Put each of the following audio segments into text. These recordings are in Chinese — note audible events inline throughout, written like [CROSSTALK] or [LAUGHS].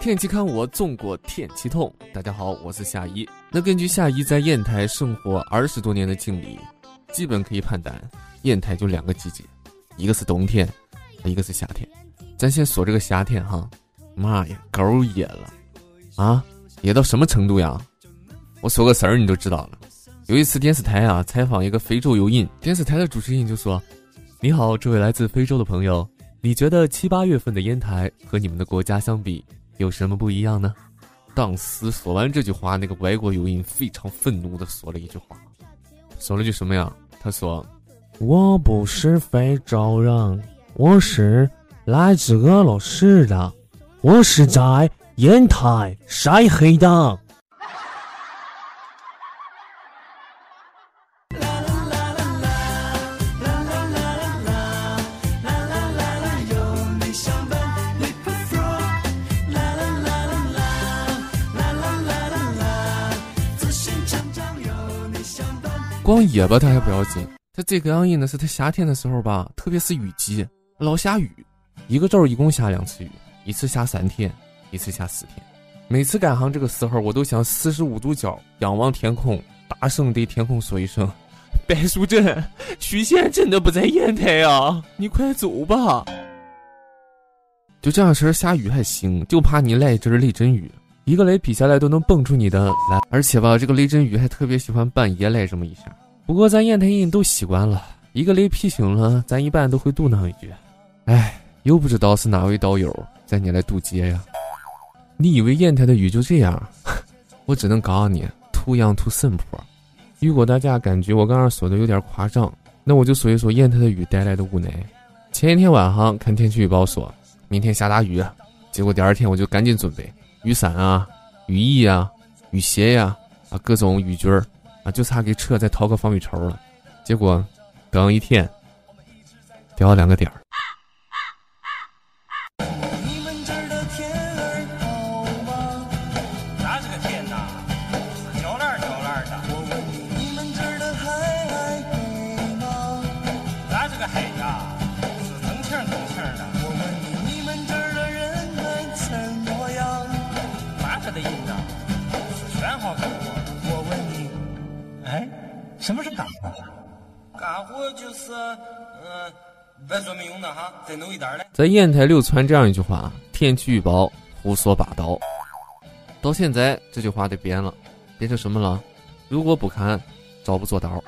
天气看我中过天气痛。大家好，我是夏一。那根据夏一在烟台生活二十多年的经历，基本可以判断，烟台就两个季节，一个是冬天，一个是夏天。咱先说这个夏天哈，妈呀，狗热了啊！热到什么程度呀？我说个事儿你就知道了。有一次电视台啊采访一个非洲游民，电视台的主持人就说：“你好，这位来自非洲的朋友，你觉得七八月份的烟台和你们的国家相比？”有什么不一样呢？当时说完这句话，那个外国友人非常愤怒的说了一句话，说了句什么呀？他说：“我不是非洲人，我是来自俄罗斯的，我是在烟台晒黑的。”光野吧，他还不要紧。他最膈应的是他夏天的时候吧，特别是雨季，老下雨。一个周一共下两次雨，一次下三天，一次下四天。每次赶上这个时候，我都想四十五度角仰望天空，大声对天空说一声：“ [LAUGHS] 白素贞，许仙真的不在烟台啊，你快走吧。”就这样式下雨还行，就怕你来一阵雷阵雨。一个雷劈下来都能蹦出你的来，而且吧，这个雷阵雨还特别喜欢半夜来这么一下。不过咱烟台人都习惯了，一个雷劈醒了，咱一般都会嘟囔一句：“哎，又不知道是哪位道友在你来渡劫呀？”你以为烟台的雨就这样？[LAUGHS] 我只能告诉你，图样图森坡。如果大家感觉我刚刚说的有点夸张，那我就说一说烟台的雨带来的无奈。前一天晚上看天气预报说明天下大雨，结果第二天我就赶紧准备。雨伞啊，雨衣啊，雨鞋呀，啊，各种雨具儿，啊，就差给车再掏个防雨绸了。结果，等一天，掉了两个点儿。什么是干活？干活就是，嗯，别说没用的哈，再弄一点来。在烟台流传这样一句话：天气预报胡说八道。到现在这句话得变了，变成什么了？如果不看，找不做道。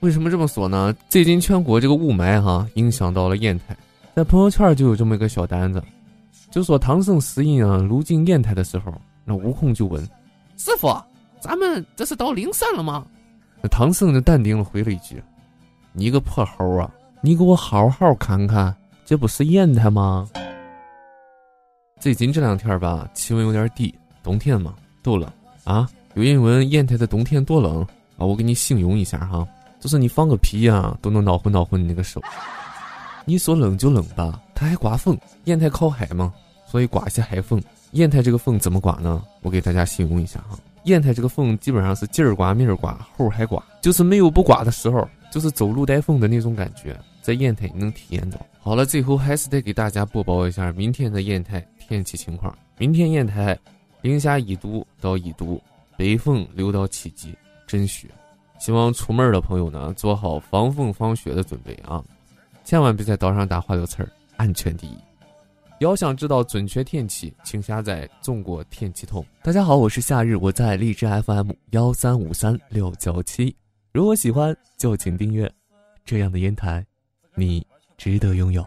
为什么这么说呢？最近全国这个雾霾哈，影响到了烟台，在朋友圈就有这么一个小单子，就说唐僧师印啊路经烟台的时候，那悟空就问师傅。咱们这是到灵山了吗？那唐僧就淡定了回了一句：“你个破猴啊，你给我好好看看，这不是烟台吗？”最近这两天吧，气温有点低，冬天嘛，都冷啊。有人问烟台的冬天多冷啊？我给你形容一下哈，就是你放个屁呀，都能恼火恼火你那个手。你说冷就冷吧，它还刮风。烟台靠海嘛，所以刮些海风。烟台这个风怎么刮呢？我给大家形容一下哈。烟台这个风基本上是今儿刮明儿刮后儿还刮，就是没有不刮的时候，就是走路带风的那种感觉，在烟台你能体验到。好了，最后还是得给大家播报一下明天的烟台天气情况。明天烟台零下一度到一度，北风六到七级，阵雪。希望出门的朋友呢做好防风防雪的准备啊，千万别在道上打滑溜刺儿，安全第一。要想知道准确天气，请下载中国天气通。大家好，我是夏日，我在荔枝 FM 幺三五三六九七。如果喜欢，就请订阅。这样的烟台，你值得拥有。